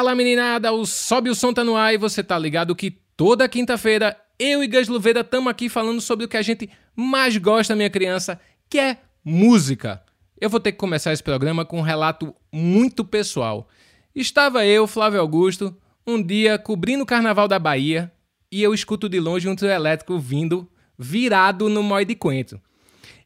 Fala meninada, o Sobe o Som tá no ar e você tá ligado que toda quinta-feira eu e Gas Luveira estamos aqui falando sobre o que a gente mais gosta, minha criança, que é música. Eu vou ter que começar esse programa com um relato muito pessoal. Estava eu, Flávio Augusto, um dia cobrindo o Carnaval da Bahia e eu escuto de longe um trio elétrico vindo virado no Moi de Coentro.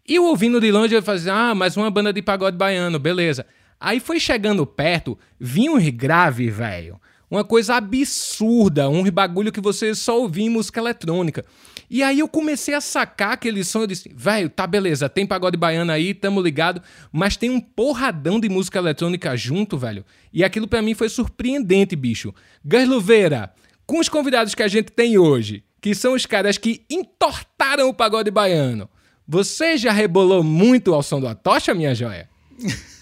E eu ouvindo de longe, eu fazia, ah, mais uma banda de pagode baiano, beleza. Aí foi chegando perto, vinha um grave, velho. Uma coisa absurda, um bagulho que você só ouvia em música eletrônica. E aí eu comecei a sacar aquele som, eu disse, velho, tá beleza, tem pagode baiano aí, tamo ligado, mas tem um porradão de música eletrônica junto, velho. E aquilo para mim foi surpreendente, bicho. Gasluveira, com os convidados que a gente tem hoje, que são os caras que entortaram o pagode baiano, você já rebolou muito ao som da tocha, minha joia?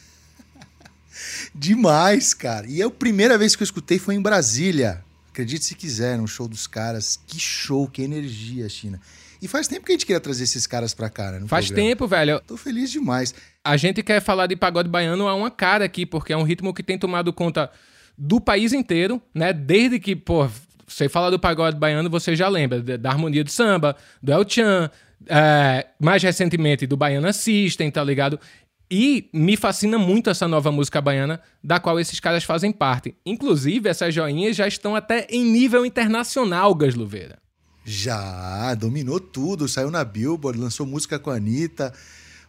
Demais, cara. E a primeira vez que eu escutei foi em Brasília. Acredite se quiser, no show dos caras. Que show, que energia, China. E faz tempo que a gente queria trazer esses caras pra cá, né? Faz programa. tempo, velho. Tô feliz demais. A gente quer falar de pagode baiano a uma cara aqui, porque é um ritmo que tem tomado conta do país inteiro, né? Desde que, pô, você fala do pagode baiano, você já lembra da harmonia do samba, do El Chan, é, mais recentemente do Baiana System, tá ligado? E me fascina muito essa nova música baiana, da qual esses caras fazem parte. Inclusive, essas joinhas já estão até em nível internacional, Gasluveira. Já, dominou tudo, saiu na Billboard, lançou música com a Anitta.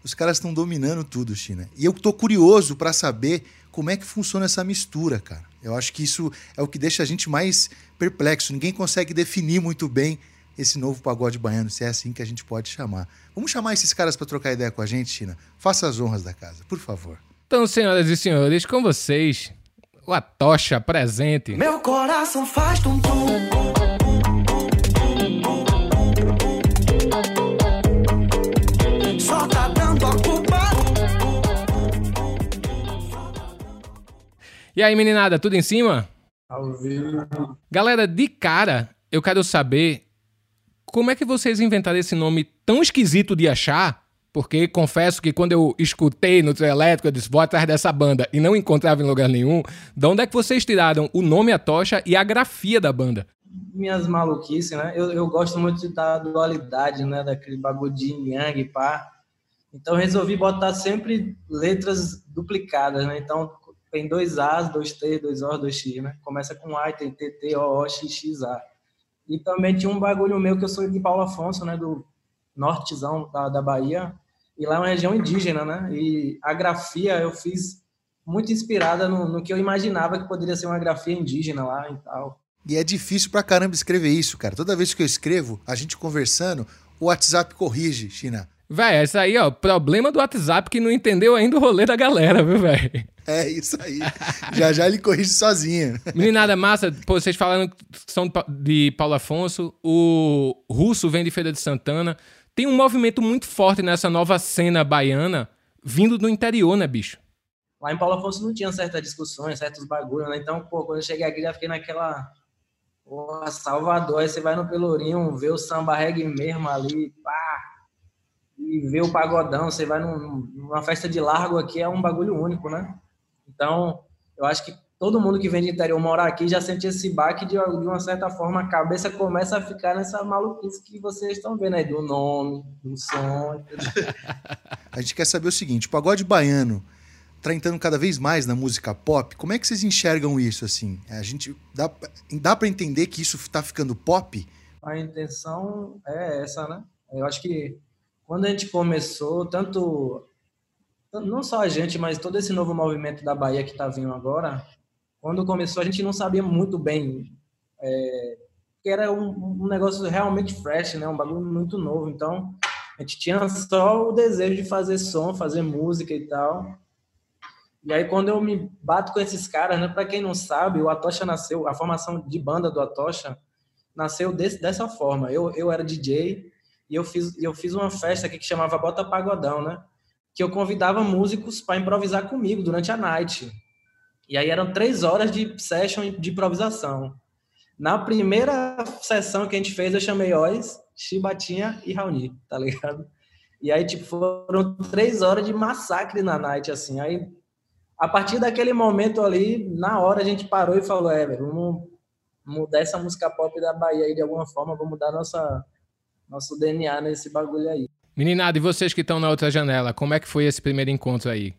Os caras estão dominando tudo, China. E eu tô curioso para saber como é que funciona essa mistura, cara. Eu acho que isso é o que deixa a gente mais perplexo. Ninguém consegue definir muito bem esse novo pagode baiano, se é assim que a gente pode chamar. Vamos chamar esses caras para trocar ideia com a gente, China? Faça as honras da casa, por favor. Então, senhoras e senhores, com vocês, o Atocha presente. Meu coração faz tum tum. Só tá dando a culpa. E aí, meninada, tudo em cima? Ao vivo. Galera, de cara, eu quero saber como é que vocês inventaram esse nome tão esquisito de achar? Porque confesso que quando eu escutei no trio elétrico, eu disse, vou atrás dessa banda e não encontrava em lugar nenhum. De onde é que vocês tiraram o nome A Tocha e a grafia da banda? Minhas maluquices, né? Eu, eu gosto muito da dualidade, né? Daquele bagulho de yang, pá. Então resolvi botar sempre letras duplicadas, né? Então tem dois A's, dois T, dois O, dois X, né? Começa com A tem T, T, O, O, X, X, A. E também tinha um bagulho meu que eu sou de Paulo Afonso, né, do nortezão da, da Bahia, e lá é uma região indígena, né? E a grafia eu fiz muito inspirada no, no, que eu imaginava que poderia ser uma grafia indígena lá e tal. E é difícil pra caramba escrever isso, cara. Toda vez que eu escrevo, a gente conversando, o WhatsApp corrige, China. Véi, esse aí, ó, problema do WhatsApp que não entendeu ainda o rolê da galera, viu, velho? É, isso aí. já já ele corrige sozinho. Meninada massa, pô, vocês falaram que são de Paulo Afonso, o Russo vem de Feira de Santana. Tem um movimento muito forte nessa nova cena baiana, vindo do interior, né, bicho? Lá em Paulo Afonso não tinha certas discussões, certos bagulhos, né? Então, pô, quando eu cheguei aqui, já fiquei naquela. Pô, Salvador, aí você vai no Pelourinho, vê o samba reggae mesmo ali, pá, e vê o pagodão, você vai num, numa festa de largo aqui, é um bagulho único, né? Então, eu acho que todo mundo que vem de interior morar aqui já sente esse baque de, de uma certa forma, a cabeça começa a ficar nessa maluquice que vocês estão vendo aí, do nome, do som. a gente quer saber o seguinte: o pagode baiano está entrando cada vez mais na música pop. Como é que vocês enxergam isso assim? A gente dá, dá para entender que isso está ficando pop? A intenção é essa, né? Eu acho que quando a gente começou, tanto não só a gente, mas todo esse novo movimento da Bahia que está vindo agora, quando começou a gente não sabia muito bem é, que era um, um, negócio realmente fresh, né? Um bagulho muito novo. Então a gente tinha só o desejo de fazer som, fazer música e tal. E aí quando eu me bato com esses caras, né? Para quem não sabe, o Atocha nasceu, a formação de banda do Atocha nasceu desse, dessa forma. Eu, eu era DJ e eu fiz, eu fiz uma festa aqui que chamava Bota Pagodão, né? Que eu convidava músicos para improvisar comigo durante a night. E aí eram três horas de session de improvisação. Na primeira sessão que a gente fez, eu chamei Oz, Chibatinha e Raoni, tá ligado? E aí, tipo, foram três horas de massacre na night, assim. Aí a partir daquele momento ali, na hora a gente parou e falou, é, vamos mudar essa música pop da Bahia aí de alguma forma, vamos mudar nossa, nosso DNA nesse bagulho aí. Meninada, e vocês que estão na outra janela, como é que foi esse primeiro encontro aí?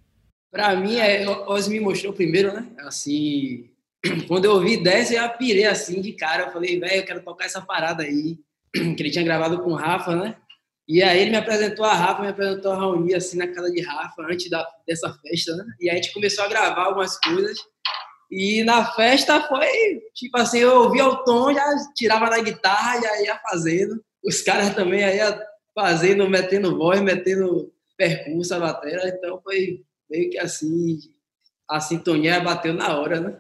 Pra mim, é, Oz me mostrou primeiro, né? Assim, quando eu ouvi 10, eu já pirei assim de cara. Eu falei, velho, eu quero tocar essa parada aí. Que ele tinha gravado com o Rafa, né? E aí ele me apresentou a Rafa, me apresentou a Raoni assim na casa de Rafa, antes da, dessa festa, né? E aí a gente começou a gravar algumas coisas. E na festa foi, tipo assim, eu ouvia o tom, já tirava da guitarra, já ia fazendo. Os caras também aí fazendo, metendo voz, metendo percurso, a bateria. Então foi meio que assim, a sintonia bateu na hora, né?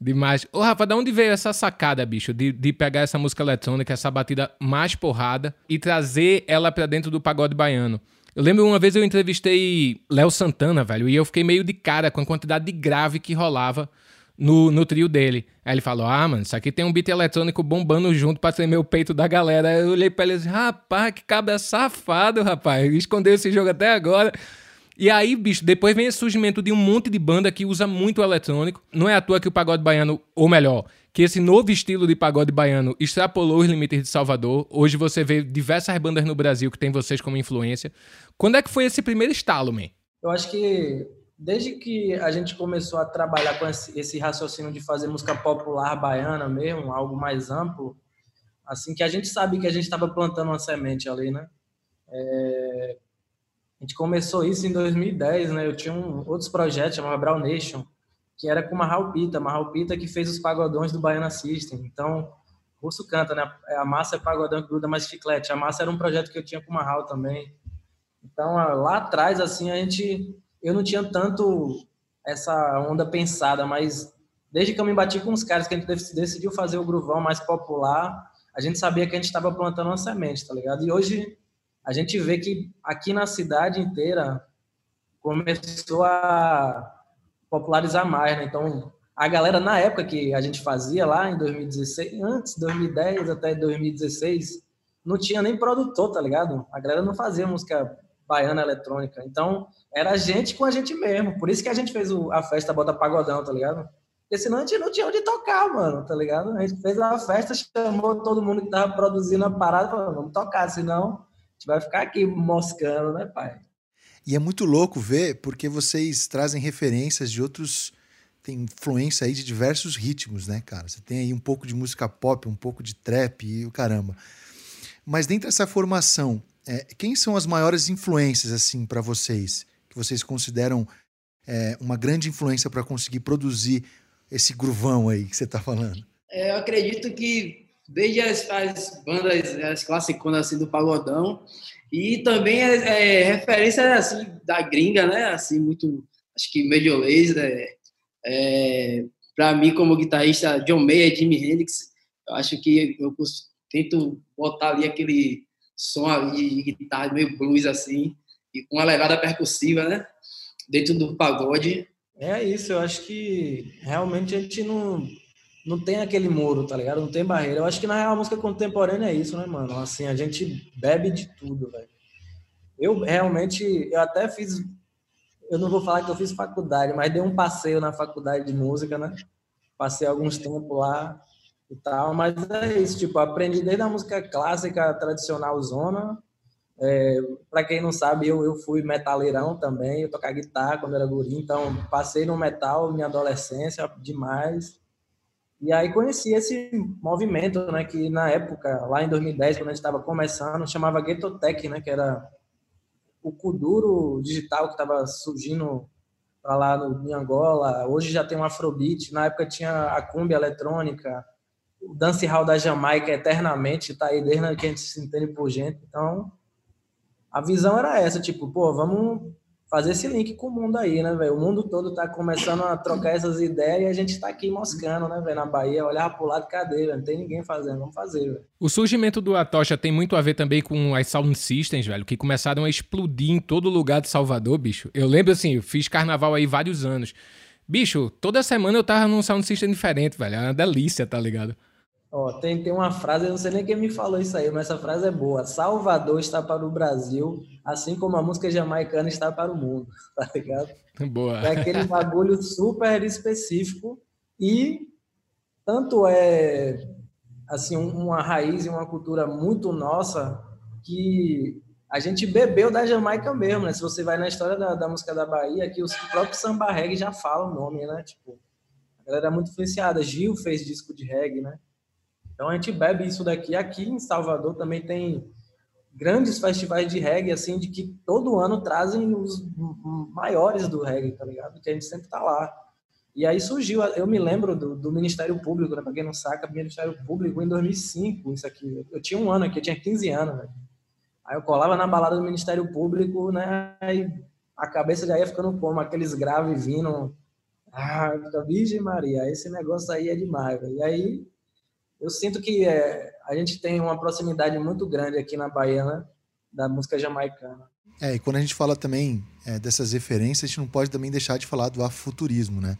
Demais. Ô, Rafa, da onde veio essa sacada, bicho, de, de pegar essa música eletrônica, essa batida mais porrada e trazer ela pra dentro do pagode baiano? Eu lembro uma vez eu entrevistei Léo Santana, velho, e eu fiquei meio de cara com a quantidade de grave que rolava no, no trio dele. Aí ele falou: Ah, mano, isso aqui tem um beat eletrônico bombando junto pra tremer o peito da galera. Aí eu olhei pra ele e disse: Rapaz, que cabra safado, rapaz. Escondeu esse jogo até agora. E aí, bicho, depois vem o surgimento de um monte de banda que usa muito eletrônico. Não é à toa que o pagode baiano, ou melhor, que esse novo estilo de pagode baiano extrapolou os limites de Salvador. Hoje você vê diversas bandas no Brasil que tem vocês como influência. Quando é que foi esse primeiro estalo, man? Eu acho que desde que a gente começou a trabalhar com esse, raciocínio de fazer música popular baiana mesmo, algo mais amplo, assim que a gente sabe que a gente estava plantando uma semente ali, né? É, a gente começou isso em 2010, né? Eu tinha um, outros projetos, chamava Brown Nation, que era com Marral Pita, Marral Pita que fez os pagodões do Baiana System. Então, Russo canta, né? A massa é pagodão que gruda mais chiclete. A massa era um projeto que eu tinha com o Marral também. Então, lá atrás, assim, a gente... Eu não tinha tanto essa onda pensada, mas desde que eu me bati com os caras que a gente decidiu fazer o gruvão mais popular, a gente sabia que a gente estava plantando uma semente, tá ligado? E hoje a gente vê que aqui na cidade inteira começou a popularizar mais, né? Então, a galera na época que a gente fazia lá em 2016, antes 2010 até 2016, não tinha nem produtor, tá ligado? A galera não fazia música baiana eletrônica. Então, era a gente com a gente mesmo. Por isso que a gente fez a festa Bota Pagodão, tá ligado? Porque senão a gente não tinha onde tocar, mano, tá ligado? A gente fez a festa, chamou todo mundo que tava produzindo a parada, falou, vamos tocar, senão gente vai ficar aqui moscando, né, pai? E é muito louco ver, porque vocês trazem referências de outros. Tem influência aí de diversos ritmos, né, cara? Você tem aí um pouco de música pop, um pouco de trap e o caramba. Mas dentro dessa formação, é, quem são as maiores influências, assim, para vocês? Que vocês consideram é, uma grande influência para conseguir produzir esse gruvão aí que você está falando? É, eu acredito que desde as, as bandas, as classiconas assim, do pagodão, e também é, é, referência assim, da gringa, né? Assim, muito, acho que Major Lazer, é, para mim como guitarrista, John Mayer, Jimi Hendrix, eu acho que eu tento botar ali aquele som ali de guitarra meio blues assim, e com uma levada percussiva, né? Dentro do pagode. É isso, eu acho que realmente a gente não não tem aquele muro, tá ligado? Não tem barreira. Eu acho que na real a música contemporânea é isso, né, mano? Assim, a gente bebe de tudo, velho. Eu realmente, eu até fiz, eu não vou falar que eu fiz faculdade, mas dei um passeio na faculdade de música, né? Passei alguns tempos lá e tal, mas é isso, tipo, aprendi desde a música clássica, tradicional zona. É, para quem não sabe, eu, eu fui metaleirão também, eu tocava guitarra quando era guri, então passei no metal minha adolescência demais. E aí conheci esse movimento, né, que na época, lá em 2010, quando a gente estava começando, chamava Tech, né, que era o Kuduro digital que estava surgindo para lá no, em Angola. Hoje já tem um Afrobeat, na época tinha a cumbia eletrônica, o dancehall da Jamaica eternamente, tá aí desde que a gente se entende por gente. Então, a visão era essa, tipo, pô, vamos fazer esse link com o mundo aí, né, velho? O mundo todo tá começando a trocar essas ideias e a gente tá aqui moscando, né, velho? Na Bahia, olhar pro lado, cadê, velho? Não tem ninguém fazendo, vamos fazer, velho. O surgimento do Atocha tem muito a ver também com as sound systems, velho, que começaram a explodir em todo lugar de Salvador, bicho. Eu lembro assim, eu fiz carnaval aí vários anos. Bicho, toda semana eu tava num sound system diferente, velho. É uma delícia, tá ligado? Ó, tem, tem uma frase, eu não sei nem quem me falou isso aí, mas essa frase é boa. Salvador está para o Brasil, assim como a música jamaicana está para o mundo, tá ligado? Boa. É aquele bagulho super específico e tanto é assim uma raiz e uma cultura muito nossa que a gente bebeu da Jamaica mesmo, né? Se você vai na história da, da música da Bahia, que os próprios samba reggae já falam o nome, né? Tipo, a galera é muito influenciada. Gil fez disco de reggae, né? Então a gente bebe isso daqui. Aqui em Salvador também tem grandes festivais de reggae, assim, de que todo ano trazem os maiores do reggae, tá ligado? Que a gente sempre tá lá. E aí surgiu, eu me lembro do, do Ministério Público, né? Pra quem não saca, Ministério Público em 2005, isso aqui. Eu tinha um ano aqui, eu tinha 15 anos, velho. Aí eu colava na balada do Ministério Público, né? Aí a cabeça já ia ficando como aqueles graves vindo. Ah, Virgem Maria, esse negócio aí é demais, velho. E aí eu sinto que é, a gente tem uma proximidade muito grande aqui na Bahia, né? Da música jamaicana. É, e quando a gente fala também é, dessas referências, a gente não pode também deixar de falar do afrofuturismo, né?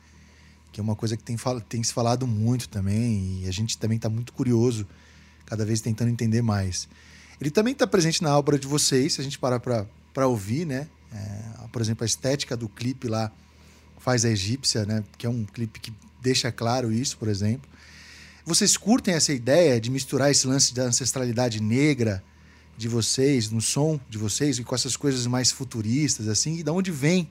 que é uma coisa que tem, tem se falado muito também, e a gente também está muito curioso, cada vez tentando entender mais. Ele também está presente na obra de vocês, se a gente parar para ouvir, né? É, por exemplo, a estética do clipe lá faz a egípcia, né? Que é um clipe que deixa claro isso, por exemplo. Vocês curtem essa ideia de misturar esse lance da ancestralidade negra de vocês, no som de vocês, e com essas coisas mais futuristas, assim? E de onde vem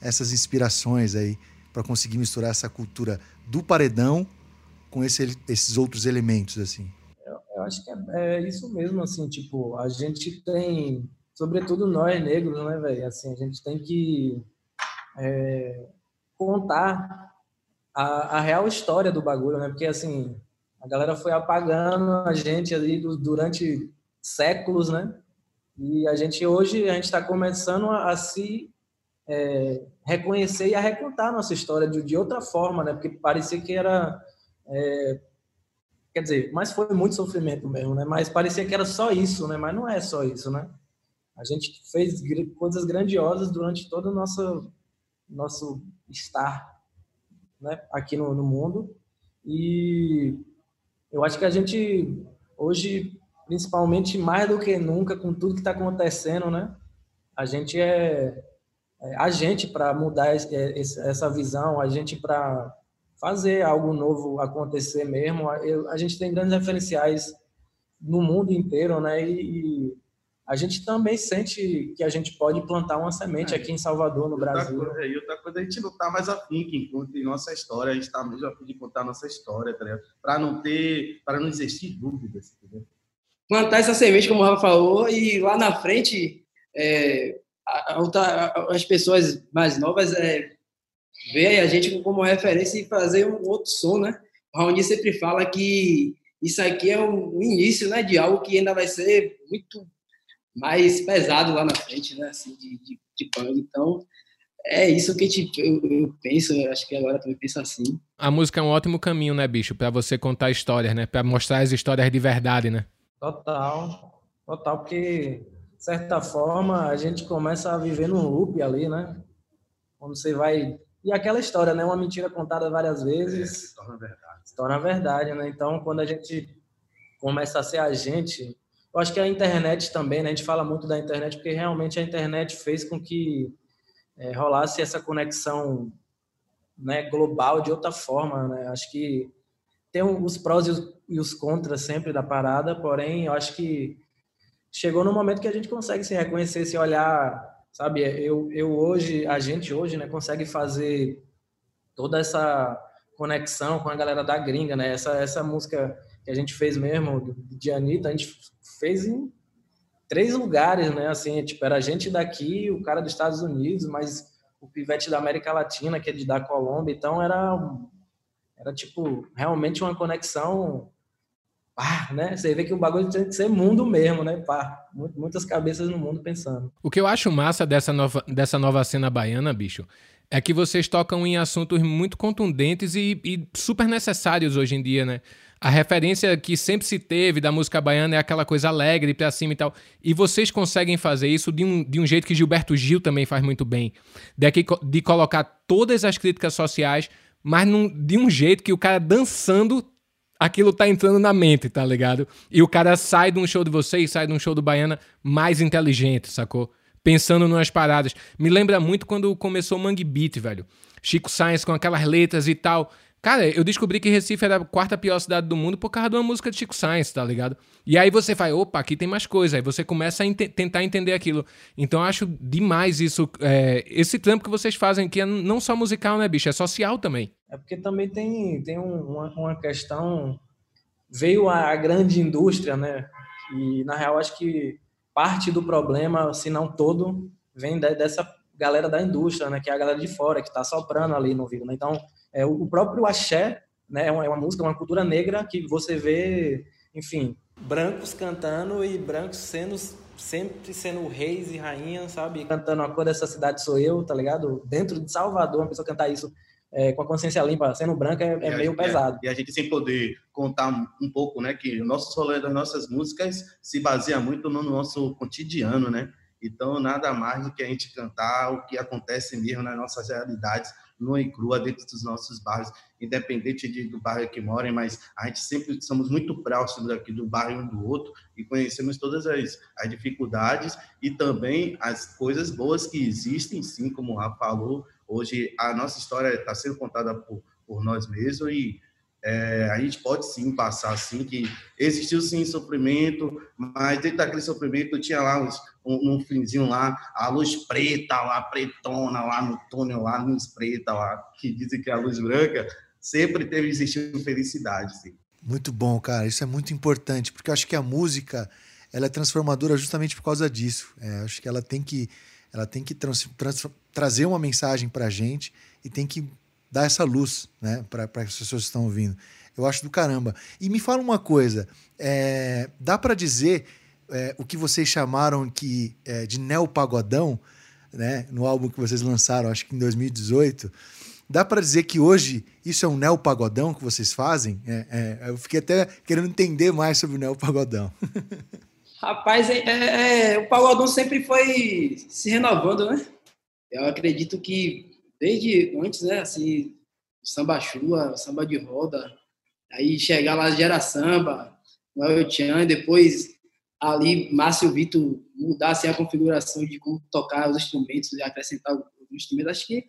essas inspirações aí? para conseguir misturar essa cultura do paredão com esse, esses outros elementos assim? Eu, eu acho que é, é, isso mesmo, assim, tipo, a gente tem, sobretudo nós negros, né, velho, assim, a gente tem que é, contar a, a, real história do bagulho, né, porque, assim, a galera foi apagando a gente ali durante séculos, né, e a gente hoje, a gente está começando a, a se é, reconhecer e a recontar a nossa história de, de outra forma, né? Porque parecia que era. É, quer dizer, mas foi muito sofrimento mesmo, né? Mas parecia que era só isso, né? Mas não é só isso, né? A gente fez coisas grandiosas durante todo o nosso, nosso estar né? aqui no, no mundo. E eu acho que a gente, hoje, principalmente mais do que nunca, com tudo que está acontecendo, né? A gente é é, a gente para mudar é, essa visão, a gente para fazer algo novo acontecer mesmo. A gente tem grandes referenciais no mundo inteiro, né? E, a gente também sente que a gente pode plantar uma semente é. aqui em Salvador, no Brasil. Outra coisa, e outra coisa, a gente não está mais afim que conte nossa história, a gente está mesmo afim de contar nossa história, tá Para não ter, para não existir dúvidas, entendeu? Plantar essa semente, como o Rafa falou, e lá na frente é, as pessoas mais novas é, veem a gente como referência e fazer um outro som, né? O Raoni sempre fala que isso aqui é o início, né, de algo que ainda vai ser muito mais pesado lá na frente, né, assim, de, de, de banda. Então, é isso que a gente, eu, eu, penso, eu acho que agora também penso assim. A música é um ótimo caminho, né, bicho, para você contar histórias, né, para mostrar as histórias de verdade, né? Total, total, porque certa forma, a gente começa a viver num loop ali, né? Quando você vai. E aquela história, né? Uma mentira contada várias vezes. É, se torna verdade. Se torna verdade, né? Então, quando a gente começa a ser a gente. Eu acho que a internet também, né? A gente fala muito da internet porque realmente a internet fez com que é, rolasse essa conexão né, global de outra forma, né? Acho que tem os prós e os, e os contras sempre da parada, porém, eu acho que chegou no momento que a gente consegue se reconhecer, se olhar, sabe? Eu, eu hoje, a gente hoje, né, consegue fazer toda essa conexão com a galera da gringa, né? Essa, essa música que a gente fez mesmo, de Anitta, a gente fez em três lugares, né? Assim, tipo, era a gente daqui, o cara dos Estados Unidos, mas o pivete da América Latina, que é de da Colômbia, então era, era tipo, realmente uma conexão pá, né? Você vê que o bagulho tem que ser mundo mesmo, né? Pá, muitas cabeças no mundo pensando. O que eu acho massa dessa nova, dessa nova cena baiana, bicho, é que vocês tocam em assuntos muito contundentes e, e super necessários hoje em dia, né? A referência que sempre se teve da música baiana é aquela coisa alegre, pra cima e tal. E vocês conseguem fazer isso de um, de um jeito que Gilberto Gil também faz muito bem. De, de colocar todas as críticas sociais, mas num, de um jeito que o cara dançando aquilo tá entrando na mente, tá ligado? E o cara sai de um show de vocês, sai de um show do Baiana mais inteligente, sacou? Pensando nas paradas. Me lembra muito quando começou o Mangue Beat, velho. Chico Science com aquelas letras e tal. Cara, eu descobri que Recife era a quarta pior cidade do mundo por causa de uma música de Chico Science, tá ligado? E aí você faz, opa, aqui tem mais coisa. Aí você começa a tentar entender aquilo. Então eu acho demais isso, é, esse trampo que vocês fazem, que é não só musical, né, bicho? É social também. É porque também tem, tem um, uma, uma questão. Veio a, grande indústria, né? E na real acho que parte do problema, se não todo, vem de, dessa galera da indústria, né? Que é a galera de fora, que tá soprando ali no ouvido, né? Então, é, o próprio axé, né? É uma, é uma música, uma cultura negra que você vê, enfim, brancos cantando e brancos sendo sempre sendo reis e rainhas, sabe? Cantando a cor dessa cidade sou eu, tá ligado? Dentro de Salvador, uma pessoa cantar isso é, com a consciência limpa, sendo branca, é, é meio gente, pesado. E a gente sem poder contar um pouco, né, que o nosso rolê das nossas músicas se baseia muito no nosso cotidiano, né? Então, nada mais do que a gente cantar o que acontece mesmo nas nossas realidades, nua e crua, dentro dos nossos bairros, independente de, do bairro que morem, mas a gente sempre somos muito próximos aqui do bairro um do outro e conhecemos todas as, as dificuldades e também as coisas boas que existem, sim, como o Rafa falou. Hoje, a nossa história está sendo contada por, por nós mesmos e é, a gente pode sim passar assim que existiu sim sofrimento, mas dentro daquele sofrimento tinha lá uns, um, um finzinho lá, a luz preta lá, pretona lá no túnel lá, luz preta lá, que dizem que é a luz branca, sempre teve existiu felicidade, sim. Muito bom, cara. Isso é muito importante, porque eu acho que a música ela é transformadora justamente por causa disso. É, acho que ela tem que, ela tem que trans, trans, trazer uma mensagem para a gente e tem que dar essa luz né, para as pessoas que estão ouvindo. Eu acho do caramba. E me fala uma coisa: é, dá para dizer é, o que vocês chamaram que, é, de neopagodão, né, no álbum que vocês lançaram, acho que em 2018. Dá para dizer que hoje isso é um neopagodão que vocês fazem? É, é, eu fiquei até querendo entender mais sobre o neopagodão. Rapaz, é, é, o pagodão sempre foi se renovando, né? Eu acredito que desde antes, né, assim, samba chua, samba de roda, aí chegar lá gera samba, Noel Tchan, depois ali Márcio Vitor mudar assim, a configuração de como tocar os instrumentos e acrescentar os instrumentos, acho que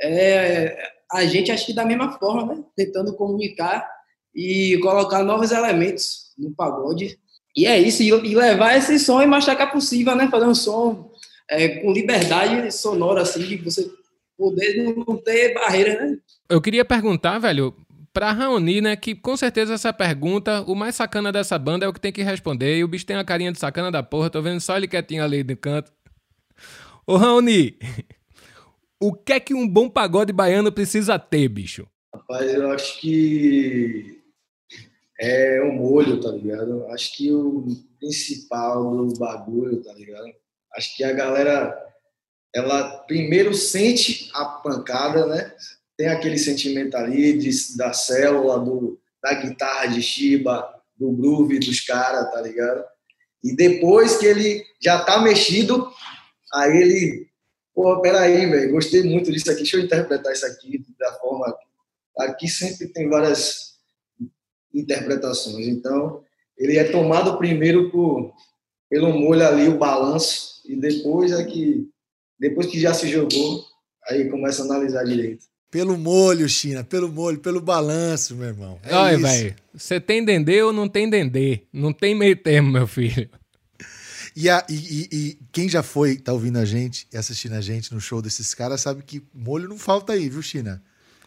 é, a gente acho que da mesma forma, né, tentando comunicar e colocar novos elementos no pagode. E é isso, e, levar esse som e que é possível, né, fazer um som é, com liberdade sonora, assim, de você poder não ter barreira, né? Eu queria perguntar, velho, pra Raoni, né, que com certeza essa pergunta, o mais sacana dessa banda é o que tem que responder, e o bicho tem a carinha de sacana da porra, tô vendo só ele quietinho ali no canto. Ô Raoni, o que é que um bom pagode baiano precisa ter, bicho? Rapaz, eu acho que é o molho, tá ligado? Acho que o principal do bagulho, tá ligado? Acho que a galera ela primeiro sente a pancada, né? Tem aquele sentimento ali de, da célula, do, da guitarra de Shiba, do groove dos caras, tá ligado? E depois que ele já tá mexido, aí ele, pô, peraí, velho, gostei muito disso aqui, deixa eu interpretar isso aqui da forma. Aqui sempre tem várias interpretações, então ele é tomado primeiro por, pelo molho ali, o balanço, e depois é que depois que já se jogou, aí começa a analisar direito. Pelo molho, China, pelo molho, pelo balanço, meu irmão. É Olha, velho, você tem dendê ou não tem dendê? Não tem meio termo, meu filho. E, a, e, e, quem já foi, tá ouvindo a gente e assistindo a gente no show desses caras, sabe que molho não falta aí, viu, China?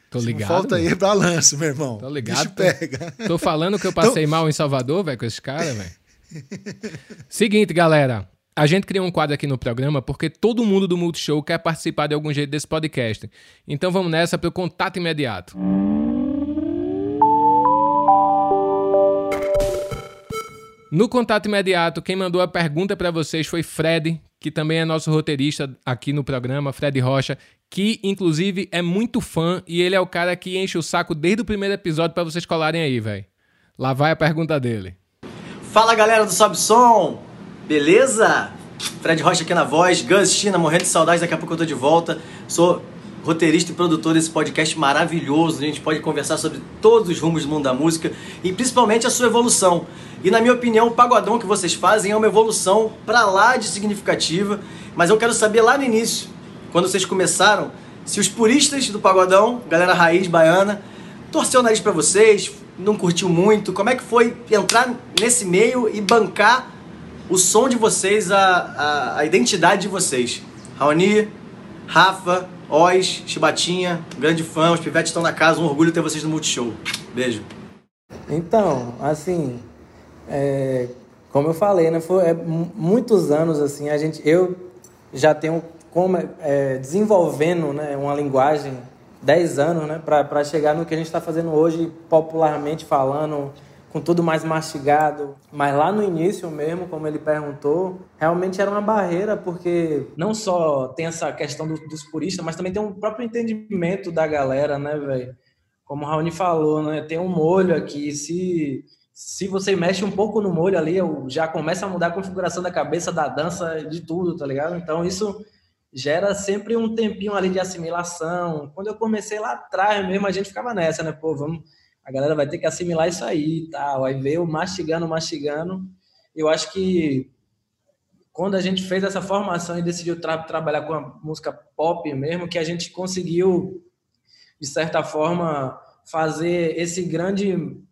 Tô ligado. Não falta aí é balanço, meu irmão. Tô ligado. Bicho pega. Tô falando que eu passei então... mal em Salvador, velho, com esses caras, velho. Seguinte, galera. A gente criou um quadro aqui no programa porque todo mundo do Multishow quer participar de algum jeito desse podcast. Então vamos nessa para o contato imediato. No contato imediato, quem mandou a pergunta para vocês foi Fred, que também é nosso roteirista aqui no programa, Fred Rocha, que inclusive é muito fã e ele é o cara que enche o saco desde o primeiro episódio para vocês colarem aí, velho. Lá vai a pergunta dele. Fala galera do Sob Som! Beleza? Fred Rocha aqui na voz, Gus China, morrendo de saudade, daqui a pouco eu tô de volta. Sou roteirista e produtor desse podcast maravilhoso. A gente pode conversar sobre todos os rumos do mundo da música e principalmente a sua evolução. E na minha opinião, o pagodão que vocês fazem é uma evolução para lá de significativa. Mas eu quero saber lá no início, quando vocês começaram, se os puristas do pagodão, galera raiz baiana, torceu o nariz para vocês, não curtiu muito. Como é que foi entrar nesse meio e bancar o som de vocês, a, a, a identidade de vocês? Raoni, Rafa, Oz, Chibatinha, grande fã, os pivetes estão na casa, um orgulho ter vocês no Multishow. Beijo. Então, assim, é, como eu falei, né, foi é, muitos anos assim, a gente, eu já tenho como é, desenvolvendo né, uma linguagem 10 anos né, para chegar no que a gente está fazendo hoje, popularmente falando, com tudo mais mastigado. Mas lá no início mesmo, como ele perguntou, realmente era uma barreira, porque não só tem essa questão do, dos puristas, mas também tem um próprio entendimento da galera, né, velho? Como o Raoni falou, né? Tem um molho aqui, se se você mexe um pouco no molho ali, já começa a mudar a configuração da cabeça, da dança, de tudo, tá ligado? Então isso gera sempre um tempinho ali de assimilação. Quando eu comecei lá atrás mesmo, a gente ficava nessa, né? Pô, vamos, a galera vai ter que assimilar isso aí e tal. Aí veio mastigando, mastigando. Eu acho que quando a gente fez essa formação e decidiu tra trabalhar com a música pop mesmo, que a gente conseguiu, de certa forma, fazer esse grande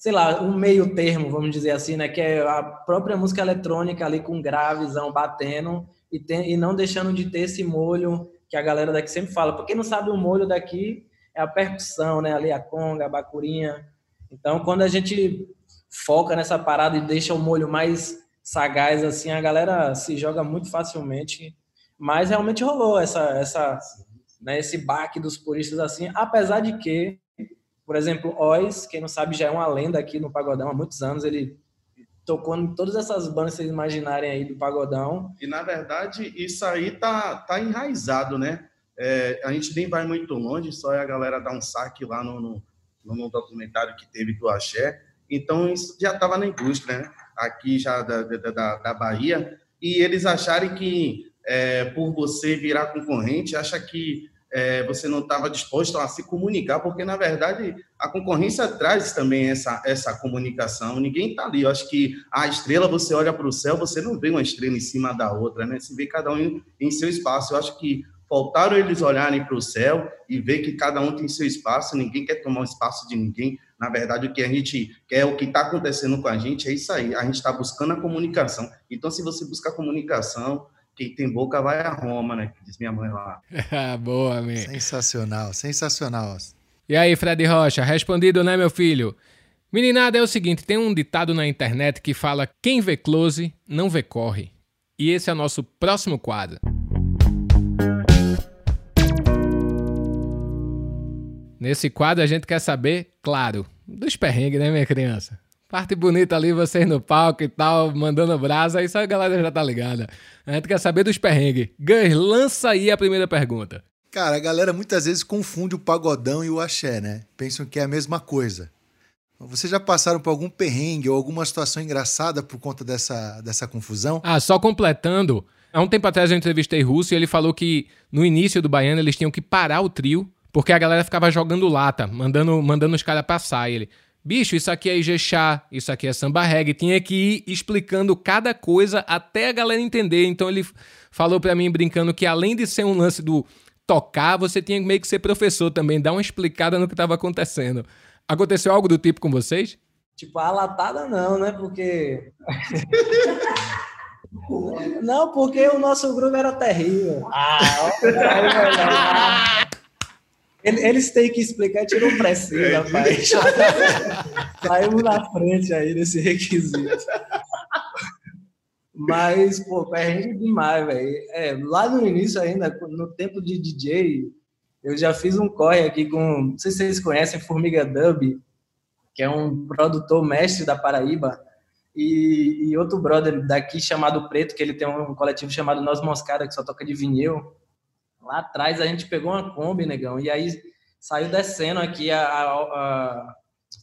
sei lá, um meio termo, vamos dizer assim, né? Que é a própria música eletrônica ali com gravizão batendo e, tem, e não deixando de ter esse molho que a galera daqui sempre fala. Porque quem não sabe o molho daqui é a percussão, né? Ali a conga, a bacurinha. Então, quando a gente foca nessa parada e deixa o molho mais sagaz, assim, a galera se joga muito facilmente. Mas realmente rolou essa, essa, né, esse baque dos puristas, assim, apesar de que, por exemplo, Oz, quem não sabe, já é uma lenda aqui no Pagodão há muitos anos, ele tocou em todas essas bandas que vocês imaginarem aí do pagodão. E na verdade isso aí tá, tá enraizado, né? É, a gente nem vai muito longe, só é a galera dar um saque lá no, no, no documentário que teve do Axé. Então isso já estava na indústria, né? Aqui já da, da, da Bahia. E eles acharem que é, por você virar concorrente, acha que é, você não estava disposto a se comunicar, porque, na verdade, a concorrência traz também essa, essa comunicação. Ninguém está ali. Eu acho que a estrela, você olha para o céu, você não vê uma estrela em cima da outra, né? Você vê cada um em seu espaço. Eu acho que faltaram eles olharem para o céu e ver que cada um tem seu espaço, ninguém quer tomar o espaço de ninguém. Na verdade, o que a gente quer, o que está acontecendo com a gente é isso aí. A gente está buscando a comunicação. Então, se você busca a comunicação, quem tem boca vai a Roma, né? Que diz minha mãe lá. Boa, amigo. Sensacional, sensacional. E aí, Fred Rocha, respondido, né, meu filho? Meninada, é o seguinte, tem um ditado na internet que fala quem vê close não vê corre. E esse é o nosso próximo quadro. Nesse quadro a gente quer saber, claro, dos perrengues, né, minha criança? Parte bonita ali, vocês no palco e tal, mandando brasa, isso a galera já tá ligada. A gente quer saber dos perrengues. Gus, lança aí a primeira pergunta. Cara, a galera muitas vezes confunde o pagodão e o axé, né? Pensam que é a mesma coisa. Vocês já passaram por algum perrengue ou alguma situação engraçada por conta dessa, dessa confusão? Ah, só completando. Há um tempo atrás eu entrevistei Russo e ele falou que no início do Baiano eles tinham que parar o trio porque a galera ficava jogando lata, mandando, mandando os caras passar. E ele, Bicho, isso aqui é Ijexá, isso aqui é samba reggae. Tinha que ir explicando cada coisa até a galera entender. Então ele falou para mim brincando que além de ser um lance do tocar, você tinha meio que ser professor também, dar uma explicada no que estava acontecendo. Aconteceu algo do tipo com vocês? Tipo, a latada não, né? Porque. não, porque o nosso grupo era terrível. Ah, ó, eles têm que explicar, tirou pressão, é, rapaz. Saímos na frente aí desse requisito. Mas, pô, perrengue demais, velho. É, lá no início ainda, no tempo de DJ, eu já fiz um corre aqui com, não sei se vocês conhecem, Formiga Dub, que é um produtor mestre da Paraíba, e, e outro brother daqui chamado Preto, que ele tem um coletivo chamado Nós Moscada, que só toca de vinil. Lá atrás a gente pegou uma Kombi, negão, e aí saiu descendo aqui a, a, a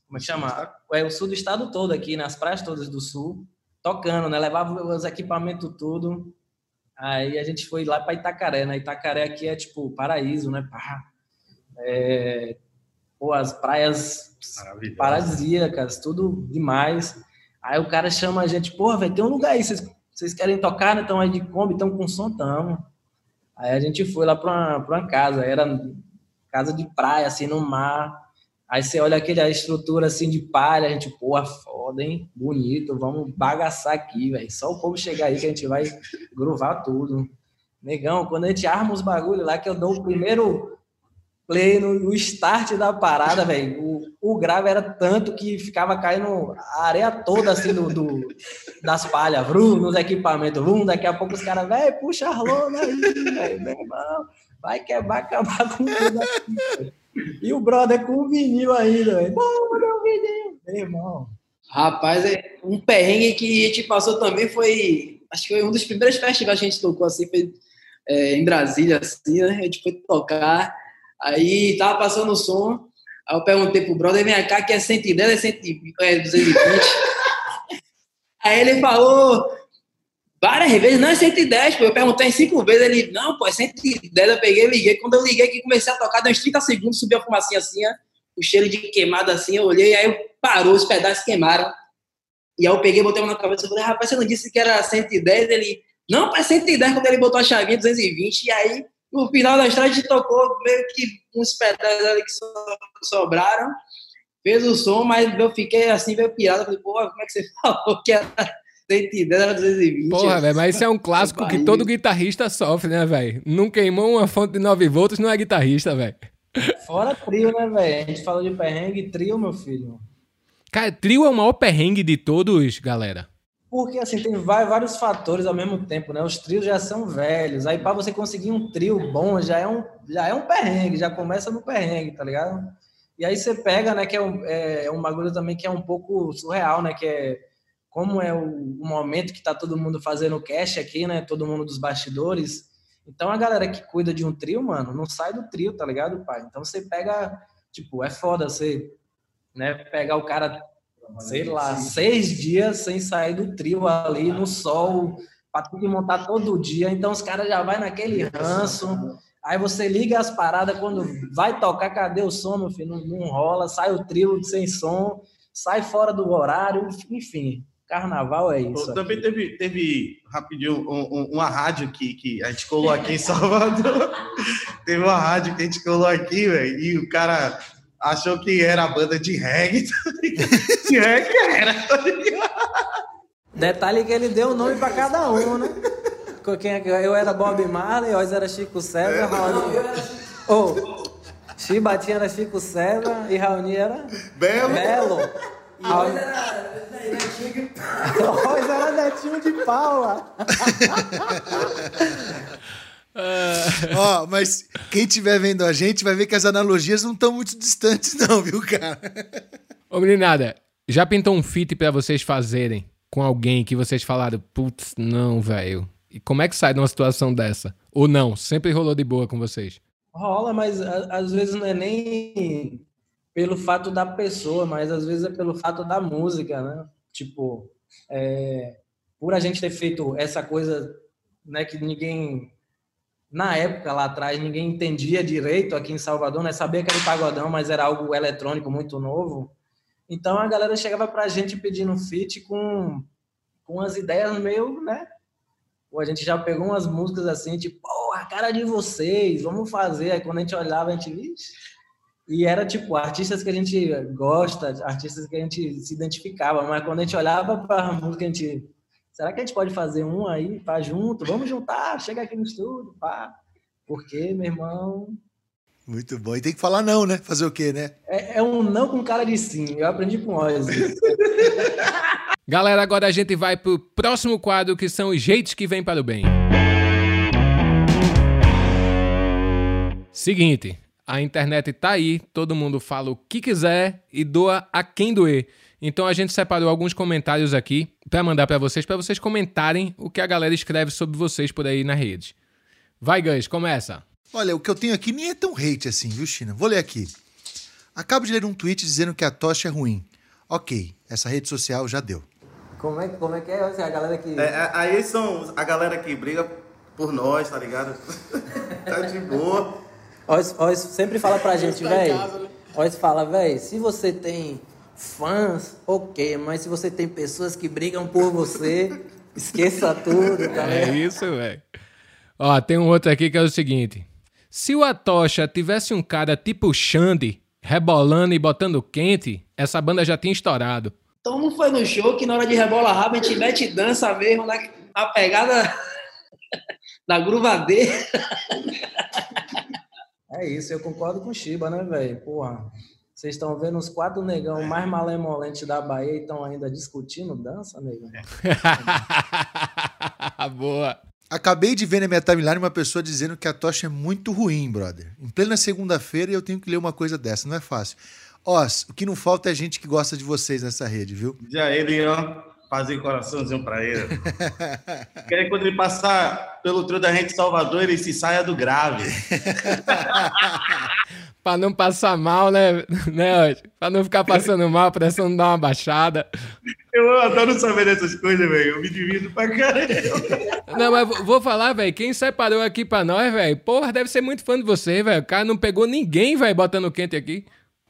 como é chama? É o sul do estado todo aqui, nas praias todas do sul, tocando, né? Levava os equipamentos tudo. Aí a gente foi lá para Itacaré, né? Itacaré aqui é tipo paraíso, né? Pá. É, pô, as praias paradisíacas, tudo demais. Aí o cara chama a gente, porra, velho, tem um lugar aí, vocês, vocês querem tocar, né? Estão aí de Kombi, estão com som, tamo. Aí a gente foi lá para uma, pra uma casa, era casa de praia, assim, no mar. Aí você olha aquela estrutura assim de palha, a gente, porra, foda, hein? Bonito, vamos bagaçar aqui, velho. Só o povo chegar aí que a gente vai gruvar tudo. Negão, quando a gente arma os bagulho lá, que eu dou o primeiro play no, no start da parada, velho, o, grave era tanto que ficava caindo a areia toda assim do, do- das palhas, vrum, nos equipamentos, vrum, daqui a pouco os caras, velho, puxa a lona aí, velho, meu irmão, vai quebrar, acabar com tudo aqui. E o brother com o vinil ainda, velho, o vinil, meu irmão. Rapaz, é um perrengue que a gente passou também foi. Acho que foi um dos primeiros festivais que a gente tocou assim, foi é, em Brasília, assim, né? A gente foi tocar, aí tava passando o som, aí eu perguntei pro brother, vem cá, que é 110, é, 120, é 220. aí ele falou várias vezes, não é 110, pô. Eu perguntei cinco vezes, ele, não, pô, é 110. Eu peguei, liguei. Quando eu liguei, que comecei a tocar, deu uns 30 segundos, subiu a fumacinha assim, ó, o cheiro de queimado assim, eu olhei, aí parou, os pedaços queimaram. E aí eu peguei, botei a mão na cabeça falei, rapaz, você não disse que era 110? Ele, não, é 110, quando ele botou a chavinha 220, e aí, no final da estrada, a gente tocou meio que uns pedaços ali que so- sobraram, fez o som, mas eu fiquei assim, meio pirado, falei, pô, como é que você falou que era 110, era 220? Porra, velho, mas isso é um clássico que todo guitarrista sofre, né, velho? Não queimou uma fonte de 9 volts, não é guitarrista, velho. Fora trio, né, velho? A gente falou de perrengue, trio, meu filho. Cara, trio é o maior perrengue de todos, galera. Porque assim, tem vários fatores ao mesmo tempo, né? Os trios já são velhos. Aí para você conseguir um trio bom, já é um, já é um perrengue, já começa no perrengue, tá ligado? E aí você pega, né, que é um, é, é um bagulho também que é um pouco surreal, né? Que é como é o, o momento que tá todo mundo fazendo cash aqui, né? Todo mundo dos bastidores. Então a galera que cuida de um trio, mano, não sai do trio, tá ligado, pai? Então você pega, tipo, é foda você, né, pegar o cara sei lá, seis dias sem sair do trio ali no sol, para ter que montar todo dia. Então os caras já vai naquele ranço. Aí você liga as paradas quando vai tocar, cadê o som, meu filho? Não, não rola, sai o trio sem som, sai fora do horário, enfim. Carnaval é isso. Também teve, teve rapidinho, um- um- uma rádio que, que a gente colou aqui em Salvador. teve uma rádio que a gente colou aqui, velho, e o cara achou que era a banda de reggae. tá de reggae era, tá? Detalhe que ele deu o nome para cada um, né? Quem é Eu era Bob Marley, Oz era Chico César, Raoni... Oh, Chibatinha era Chico César e Raoni era Belo. Belo. Raoni... Oz era netinho de Paula. Ó, mas quem estiver vendo a gente vai ver que as analogias não estão muito distantes, não, viu, cara? Ô, meninada, já pintou um feat pra vocês fazerem com alguém que vocês falaram, putz, não, velho. E como é que sai de uma situação dessa? Ou não? Sempre rolou de boa com vocês? Rola, mas a- às vezes não é nem pelo fato da pessoa, mas às vezes é pelo fato da música, né? Tipo, é, por a gente ter feito essa coisa, né, que ninguém na época lá atrás ninguém entendia direito aqui em Salvador, né? Sabia que era pagodão, mas era algo eletrônico muito novo. Então a galera chegava pra gente pedindo feat com com umas ideias meio, né? A gente já pegou umas músicas assim, tipo, a cara de vocês, vamos fazer. Aí quando a gente olhava, a gente, vixe. E era tipo, artistas que a gente gosta, artistas que a gente se identificava, mas quando a gente olhava para a música, a gente. Será que a gente pode fazer um aí, pá, junto? Vamos juntar, chega aqui no estúdio, pá. Porque, meu irmão, Muito bom. E tem que falar não, né? Fazer o quê, né? é, é um não com cara de sim. Eu aprendi com Ozzy. Galera, agora a gente vai pro próximo quadro que são os jeitos que vêm para o bem. Seguinte, a internet tá aí, todo mundo fala o que quiser e doa a quem doer. Então a gente separou alguns comentários aqui pra mandar pra vocês, pra vocês comentarem o que a galera escreve sobre vocês por aí na rede. Vai, Gans, começa. Olha, o que eu tenho aqui nem é tão hate assim, viu, China? Vou ler aqui. Acabo de ler um tweet dizendo que a tocha é ruim. Ok, essa rede social já deu. Como é, como é que é? A galera que. É, é, aí são a galera que briga por nós, tá ligado? tá de boa. Oz, Oz sempre fala pra gente, velho. Oz fala, velho, se você tem fãs, ok, mas se você tem pessoas que brigam por você, esqueça tudo, tá É isso, velho. Ó, tem um outro aqui que é o seguinte. Se o Atocha tivesse um cara tipo Xande, rebolando e botando quente, essa banda já tinha estourado. Então não foi no show que na hora de rebola rabo a gente mete e dança mesmo na, na pegada da gruvadeira. É isso, eu concordo com o Shiba, né, velho? Porra, vocês estão vendo os quatro negão mais malemolentes da Bahia e estão ainda discutindo dança, negão? Boa. Acabei de ver na minha timeline uma pessoa dizendo que a tocha é muito ruim, brother. Em plena segunda-feira eu tenho que ler uma coisa dessa, não é fácil. Os, o que não falta é gente que gosta de vocês nessa rede, viu? Já ele, ó, fazer coraçãozinho pra ele. Quer quando ele passar pelo trio da gente Salvador, ele se saia do grave. pra não passar mal, né, né? Pra não ficar passando mal, a pressão não dar uma baixada. Eu adoro saber dessas coisas, velho. Eu me divido pra caramba. Não, mas vou- vou falar, velho, quem separou aqui pra nós, velho, porra, deve ser muito fã de você, velho. O cara não pegou ninguém, velho, botando quente aqui.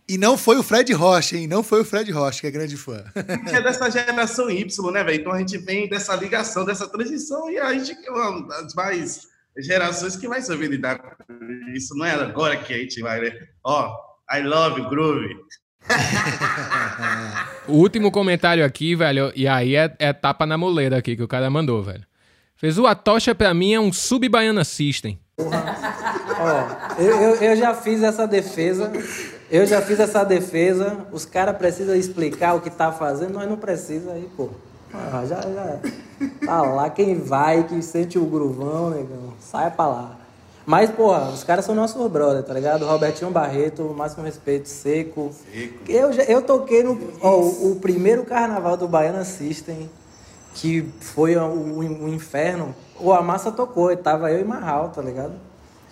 E não foi o Fred Rocha, hein? Não foi o Fred Rocha, que é grande fã. É dessa geração Y, né, velho? Então a gente vem dessa ligação, dessa transição, e a gente é uma das mais gerações que vai saber lidar com isso. Não é agora que a gente vai, né? Ó, I love groove. O último comentário aqui, velho, e aí é, é tapa na moleira aqui que o cara mandou, velho. Fez o Atocha pra mim é um sub-baiana system. Ó, eu, eu, eu já fiz essa defesa. Eu já fiz essa defesa. Os caras precisam explicar o que tá fazendo, nós não precisa aí, pô. Ah, já, já. Tá lá quem vai, que sente o gruvão, negão. Sai pra lá. Mas, porra, os caras são nossos brother, tá ligado? Robertinho Barreto, máximo respeito, seco. Eu, já- eu toquei no ó, o, primeiro carnaval do Baiana System, que foi o, o- inferno. O Amassa tocou, e tava eu e Marral, tá ligado?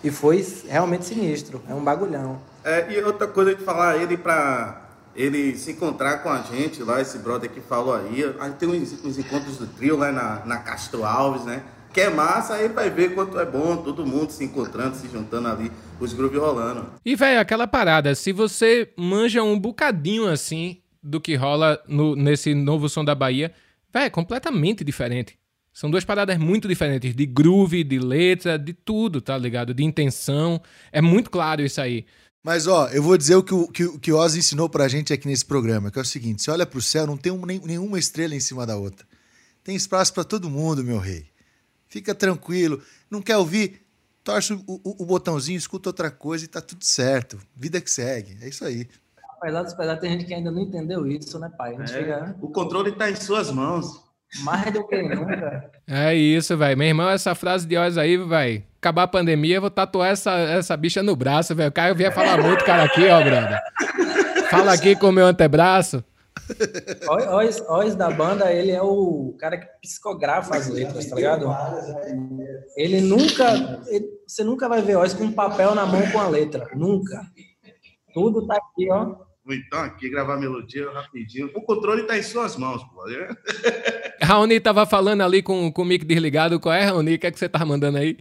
E foi realmente sinistro. É um bagulhão. É, e outra coisa de falar, ele pra ele se encontrar com a gente lá, esse brother que falou aí, a gente tem uns, uns encontros do trio lá na, na Castro Alves, né? Que é massa, aí vai ver quanto é bom, todo mundo se encontrando, se juntando ali, os grooves rolando. E, velho, aquela parada, se você manja um bocadinho assim do que rola no- nesse novo som da Bahia, velho, é completamente diferente. São duas paradas muito diferentes, de groove, de letra, de tudo, tá ligado? De intenção. É muito claro isso aí. Mas, ó, eu vou dizer o que o, que, o- que o Oz ensinou pra gente aqui nesse programa, que é o seguinte: você olha pro céu, não tem um- nem- nenhuma estrela em cima da outra. Tem espaço pra todo mundo, meu rei. Fica tranquilo. Não quer ouvir? Torce o, o- o botãozinho, escuta outra coisa e tá tudo certo. Vida que segue. É isso aí. Apesar dos pesares, tem gente que ainda não entendeu isso, né, pai? A gente fica O controle tá em suas mãos. mais do que nunca. É isso, velho. Meu irmão, essa frase de Oz aí, velho. Acabar a pandemia, eu vou tatuar essa, essa bicha no braço, velho. O cara vinha falar muito, cara, aqui, ó, brother. Fala aqui com o meu antebraço. Oz, Oz da banda, ele é o cara que psicografa as letras, tá ligado? Ele nunca. ele- você nunca vai ver Oz com um papel na mão com a letra. Nunca. Tudo tá aqui, ó. Vou então aqui gravar a melodia rapidinho. O controle tá em suas mãos, pô. Raoni tava falando ali com, com o mic desligado. Qual é, Raoni? O que é que você tá mandando aí?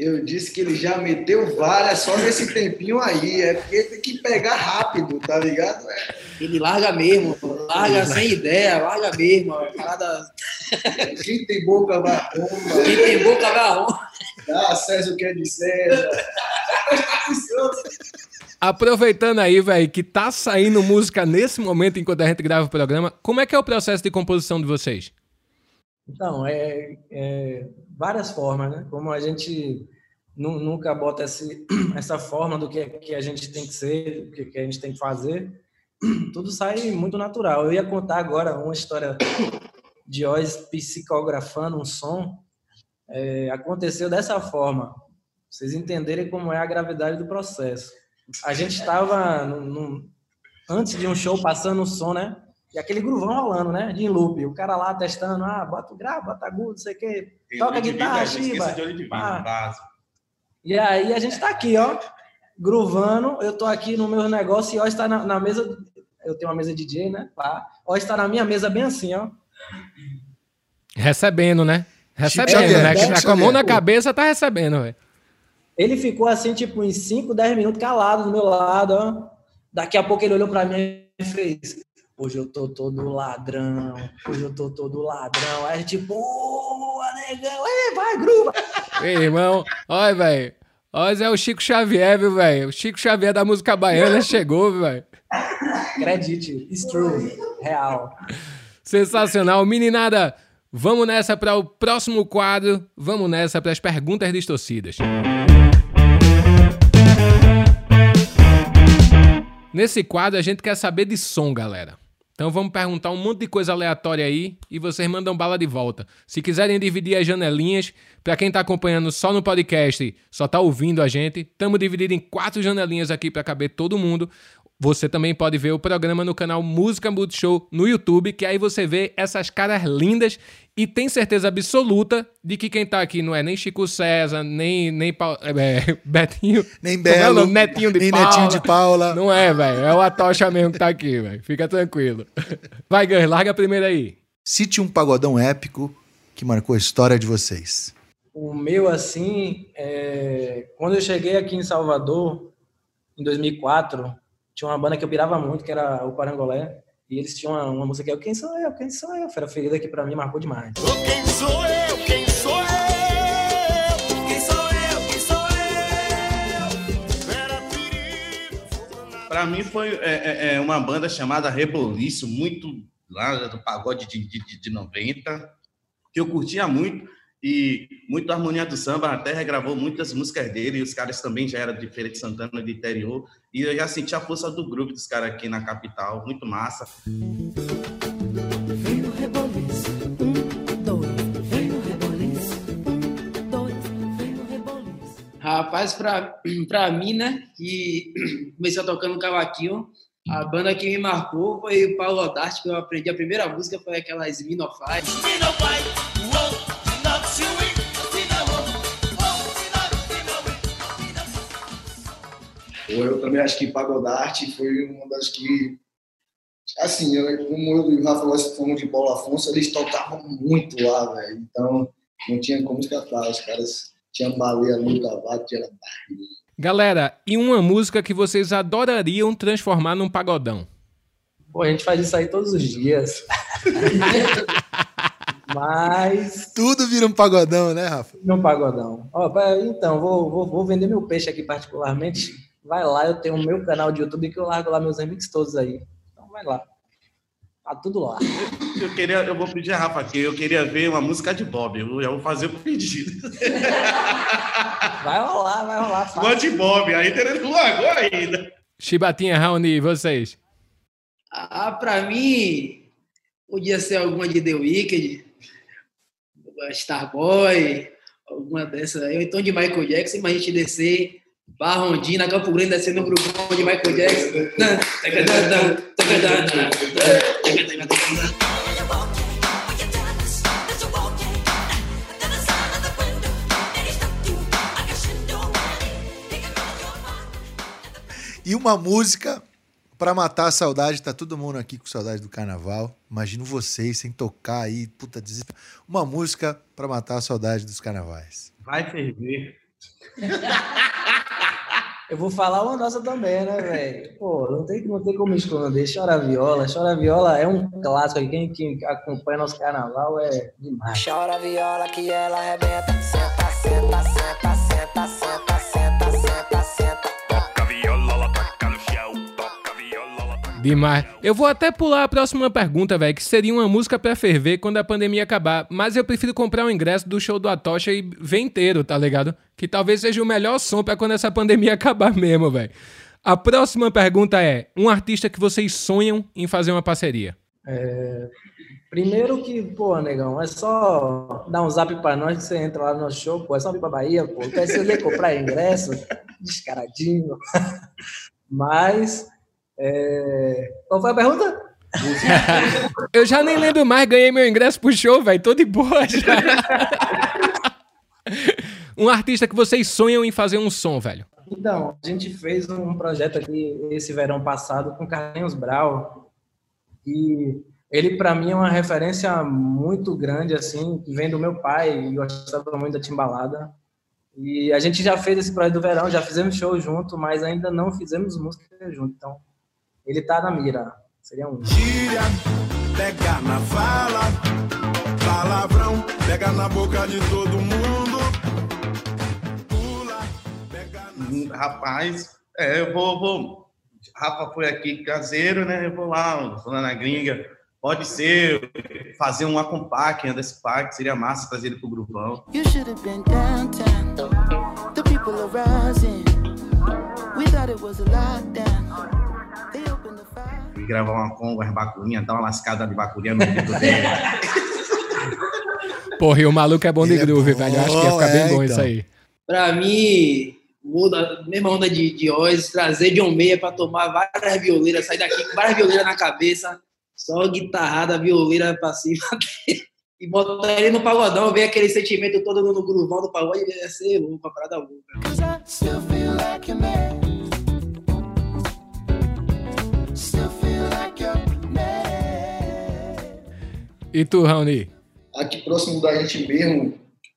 Eu disse que ele já meteu várias só nesse tempinho aí. É porque tem que pegar rápido, tá ligado? É. Ele larga mesmo, larga sem ideia, larga mesmo. a Parada... Quem tem boca vai. Quem tem boca vai arrumar. Dá a César o que é de César. Aproveitando aí, velho, que tá saindo música nesse momento enquanto a gente grava o programa, como é que é o processo de composição de vocês? Então, é, é várias formas, né? Como a gente nu- nunca bota esse, essa forma do que, que a gente tem que ser, do que, que a gente tem que fazer, tudo sai muito natural. Eu ia contar agora uma história de Oz psicografando um som. É, aconteceu dessa forma, vocês entenderem como é a gravidade do processo. A gente estava antes de um show passando o som, né? E aquele gruvão rolando, né? De loop. O cara lá testando, ah, bota o grave, bota agudo, não sei o quê. Toca guitarra, de olho de vidro, Ah. E aí a gente tá aqui, ó, gruvando. Eu tô aqui no meu negócio e ó, está na, na mesa. Eu tenho uma mesa DJ, né? Lá. Ó, está na minha mesa bem assim, ó. Recebendo, né? Recebendo, Xavier, né? Com a mão na cabeça, tá recebendo, velho. Ele ficou assim, tipo, em 5, 10 minutos calado do meu lado, ó. Daqui a pouco ele olhou pra mim e fez. Hoje eu tô todo ladrão, hoje eu tô todo ladrão. Aí, tipo, boa, negão, é, vai, gruva. Ei, irmão, olha, velho. Olha, é o Chico Xavier, viu, velho? O Chico Xavier da música baiana chegou, velho? Acredite, it's true, real. Sensacional. Meninada, vamos nessa para o próximo quadro. Vamos nessa para as perguntas distorcidas. Nesse quadro a gente quer saber de som, galera. Então vamos perguntar um monte de coisa aleatória aí e vocês mandam bala de volta. Se quiserem dividir as janelinhas, para quem tá acompanhando só no podcast, só tá ouvindo a gente, estamos divididos em quatro janelinhas aqui para caber todo mundo. Você também pode ver o programa no canal Música Multishow no YouTube, que aí você vê essas caras lindas e tem certeza absoluta de que quem tá aqui não é nem Chico César, nem, nem Pau- é, Betinho. Nem é o Belo, nome? Netinho de nem Paula. Netinho de Paula. Não é, velho. É o Atocha mesmo que tá aqui, velho. Fica tranquilo. Vai, Gus, larga a primeira aí. Cite um pagodão épico que marcou a história de vocês. O meu, assim, é, quando eu cheguei aqui em Salvador, em 2004, tinha uma banda que eu pirava muito, que era o Parangolé, e eles tinham uma, uma música que é Quem Sou Eu, Quem Sou Eu, Fera Ferida, que pra mim marcou demais. Eu? Quem sou eu? Quem sou eu? Para mim foi é, é, é uma banda chamada Reboliço, muito lá do pagode de, de, de- de 90, que eu curtia muito e muito Harmonia do Samba, até regravou muitas músicas dele, e os caras também já eram de Feira de Santana, do interior, e eu já senti a força do grupo dos caras aqui na capital, muito massa. Vem no reboliço, um, dois. Vem no reboliço, um, dois. Vem no reboliço. Rapaz, pra, pra mim, né, que comecei tocando cavaquinho, a banda que me marcou foi o Paulo Dart, que eu aprendi a primeira música, foi aquela Sminofy. Me Eu também acho que Pagodarte foi uma das que. Assim, eu, como eu e o Rafa nós fomos de Paulo Afonso, eles tocavam muito lá, velho. Então, não tinha como escapar. Os caras tinham baleia no cavalo, tinha barriga. Galera, e uma música que vocês adorariam transformar num pagodão? Pô, a gente faz isso aí todos os dias. Mas Tudo vira um pagodão, né, Rafa? no pagodão. Ó, então, vou, vou, vou vender meu peixe aqui particularmente. Vai lá, eu tenho o meu canal de YouTube que eu largo lá meus remix todos aí. Então vai lá. Tá tudo lá. Eu queria, eu vou pedir a Rafa aqui, eu queria ver uma música de Bob, eu já vou fazer o pedido. Vai rolar, vai rolar. fácil. Uma de Bob, aí teremos agora ainda. Chibatinha, Raoni, e vocês? Ah, pra mim, podia ser alguma de The Wicked, Starboy, alguma dessas aí, ou então de Michael Jackson, mas a gente descer Barrondina, Campo Grande, descer no grupão de Michael Jackson. E uma música pra matar a saudade. Tá todo mundo aqui com saudade do carnaval. Imagino vocês sem tocar aí, puta desespero. Uma música pra matar a saudade dos carnavais. Vai ferver. Eu vou falar uma nossa também, né, velho? Pô, não tem, não tem como esconder. Chora Viola. Chora Viola é um clássico. Quem, quem acompanha nosso carnaval é demais. Chora viola que ela arrebenta. Senta, senta, senta, senta, senta, Demais. Eu vou até pular a próxima pergunta, velho, que seria uma música pra ferver quando a pandemia acabar. Mas eu prefiro comprar o ingresso do show do Atocha e ver inteiro, tá ligado? Que talvez seja o melhor som pra quando essa pandemia acabar mesmo, velho. A próxima pergunta é: um artista que vocês sonham em fazer uma parceria? Primeiro que, pô, negão, é só dar um zap pra nós que você entra lá no show, pô, é só vir pra Bahia, pô. Quer você quer comprar ingresso? Descaradinho. Mas, é... qual foi a pergunta? Eu já nem lembro mais, ganhei meu ingresso pro show, velho. Tô de boa já. um artista que vocês sonham em fazer um som, velho. Então, a gente fez um projeto aqui esse verão passado com Carlinhos Brau e Ele, para mim, é uma referência muito grande, assim, que vem do meu pai, e gostava muito da timbalada. E a gente já fez esse projeto do verão, já fizemos show junto, mas ainda não fizemos música junto. Então, ele tá na mira. Seria um. Gíria, pega na fala, palavrão, pega na boca de todo mundo. Pula, pega na Hum, Rapaz, é, eu vou, vou. Rafa foi aqui caseiro, né? Eu vou lá, vou lá na gringa. Pode ser fazer uma compacta desse parque, seria massa trazer ele pro grupão. You should have been downtown. The people are rising. We thought it was a lockdown. E gravar uma conga, umas bacurinhas, dar uma lascada de bacurinha no dedo dele. Porra, e o maluco é bom de é groove, bom, velho. Eu acho que ia ficar bem é, bom então. isso aí. Pra mim, muda, mesma onda de, de Oz, trazer John Mayer pra tomar várias violeiras, sair daqui com várias violeiras na cabeça, só guitarrada, violeira pra cima e botar ele no pagodão, ver aquele sentimento todo no gruvão do pagode, ia ser louco, a parada louca. E tu, Raoni? Aqui próximo da gente mesmo,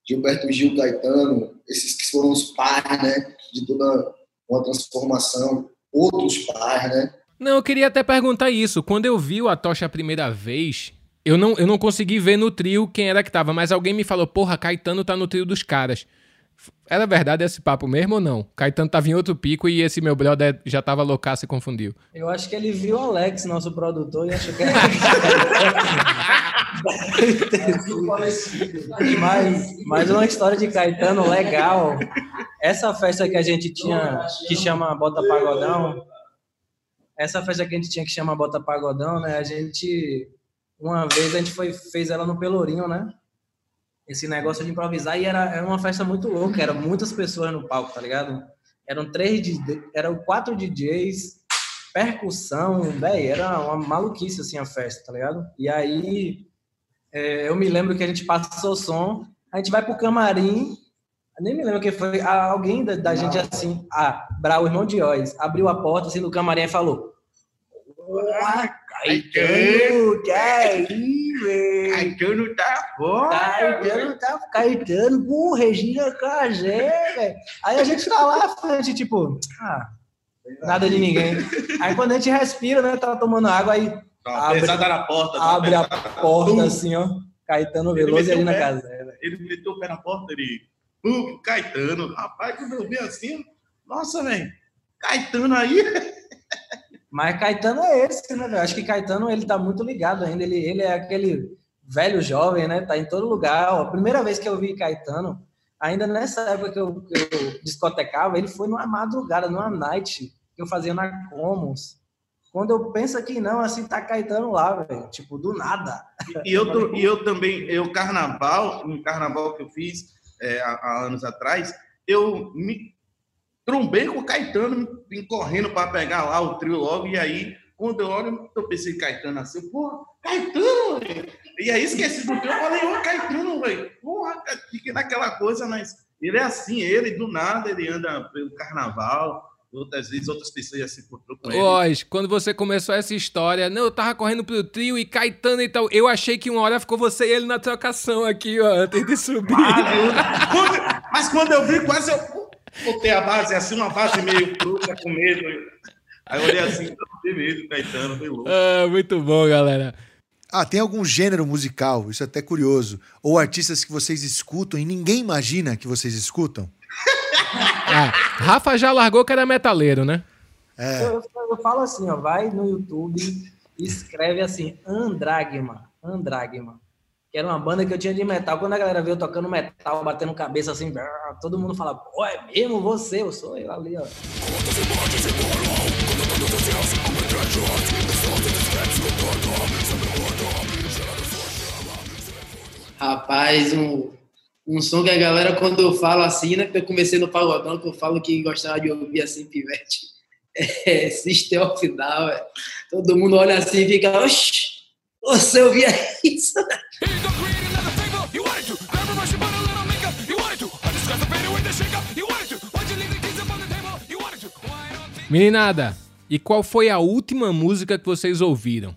Gilberto Gil, Caetano, esses que foram os pais, né? De toda uma transformação, outros pais, né? Não, eu queria até perguntar isso. Quando eu vi o Atocha a primeira vez, eu não, eu não consegui ver no trio quem era que tava, mas alguém me falou, porra, Caetano tá no trio dos caras. Era verdade esse papo mesmo ou não? Caetano tava em outro pico e esse meu brother já tava loucaço e confundiu. Eu acho que ele viu o Alex, nosso produtor, e achou que era. mas, mas uma história de Caetano legal. Essa festa que a gente tinha, que chama Bota Pagodão, essa festa que a gente tinha que chama Bota Pagodão, né? A gente, uma vez, a gente foi, fez ela no Pelourinho, né? Esse negócio de improvisar, e era, era uma festa muito louca, eram muitas pessoas no palco, tá ligado? Eram três, eram quatro DJs, percussão, velho, era uma maluquice assim a festa, tá ligado? E aí é, eu me lembro que a gente passou o som, a gente vai pro camarim, nem me lembro quem foi, alguém da, da gente assim, ah, Brau, irmão de Oz, abriu a porta assim do camarim e falou: "Porra, Caetano, que aí, velho? Caetano tá fora. Caetano tá Caetano, pô, Regina Casé, velho. Aí a gente tá lá, a gente, tipo, ah, nada de ninguém. Aí quando a gente respira, né, tá tomando água, aí uma Abre- pesada na porta. uma abre a pesada. porta assim, ó. Caetano Veloso ali na pé. casa. Ele meteu o pé na porta, ele. Pum, Caetano. Rapaz, quando eu vi assim, nossa, velho. Caetano aí. Mas Caetano é esse, né, velho? Acho que Caetano, ele tá muito ligado ainda. Ele, ele é aquele velho jovem, né? Tá em todo lugar. Ó, a primeira vez que eu vi Caetano, ainda nessa época que eu, que eu discotecava, ele foi numa madrugada, numa night que eu fazia na Commons. Quando eu penso que não, assim, tá Caetano lá, velho. Tipo, do nada. E eu, e eu também, eu carnaval, um carnaval que eu fiz é, há, há anos atrás, eu me trombei com o Caetano, vim correndo para pegar lá o trio logo, e aí, quando eu olho, eu pensei Caetano assim, pô, Caetano, velho. E aí esqueci do trio, eu falei, ô Caetano, velho, porra, fiquei naquela coisa, mas ele é assim, ele do nada, ele anda pelo carnaval, outras vezes outras pessoas já se encontrou com ele. Oz, quando você começou essa história, não, eu tava correndo pro trio e Caetano e tal, eu achei que uma hora ficou você e ele na trocação aqui, ó, antes de subir. Ah, eu- quando- mas quando eu vi, quase eu botei a base assim, uma base meio bruta com medo. Aí eu olhei assim, não tem medo, Caetano, foi louco. Ah, muito bom, galera. Ah, tem algum gênero musical, isso é até curioso, ou artistas que vocês escutam e ninguém imagina que vocês escutam? Ah, Rafa já largou que era metaleiro, né? É. Eu, eu falo assim, ó, vai no YouTube e escreve assim, Andragma, Andragma. Que era uma banda que eu tinha de metal. Quando a galera veio tocando metal, batendo cabeça assim, brrr, todo mundo fala, pô, é mesmo você? Eu sou eu ali, ó. Rapaz, um, um som que a galera, quando eu falo assim, né? Porque eu comecei no pagodão, que eu falo que gostava de ouvir assim, pivete. É, System of Down, velho. Todo mundo olha assim e fica, oxi, você ouvia isso? Meninada, e qual foi a última música que vocês ouviram?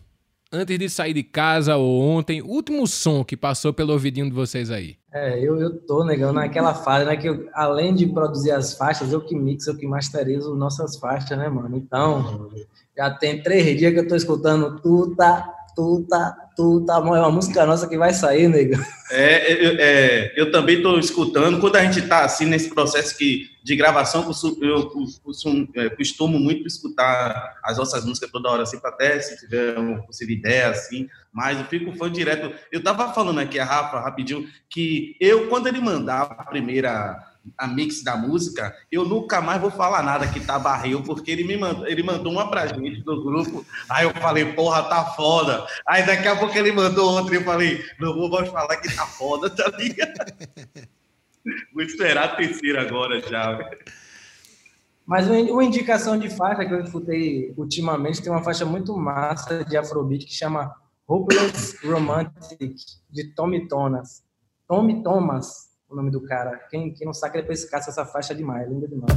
Antes de sair de casa ou ontem, último som que passou pelo ouvidinho de vocês aí? É, eu, eu tô, negão, naquela fase, né? Que eu, além de produzir as faixas, eu que mixo, eu que masterizo nossas faixas, né, mano? Então, já tem três dias que eu tô escutando tuta, tuta, tuta. É uma música nossa que vai sair, negão. É, eu, é, eu também estou escutando. Quando a gente está assim nesse processo que, de gravação, eu costumo, é, costumo muito escutar as nossas músicas toda hora, assim, até se tiver uma possível ideia, assim. Mas eu fico fã direto. Eu estava falando aqui a Rafa rapidinho que eu, quando ele mandar a primeira a mix da música, eu nunca mais vou falar nada que tá barril, porque ele me mandou, ele mandou uma pra gente do grupo, aí eu falei, porra, tá foda. Aí daqui a pouco ele mandou outra e eu falei, não vou mais falar que tá foda, tá ligado? Vou esperar a terceira agora já. Mas uma indicação de faixa que eu escutei ultimamente, tem uma faixa muito massa de Afrobeat que chama Hopeless Romantic, de Tommy Thomas. Tommy Thomas, o nome do cara. Quem, quem não sabe, depois caça essa faixa demais, linda demais.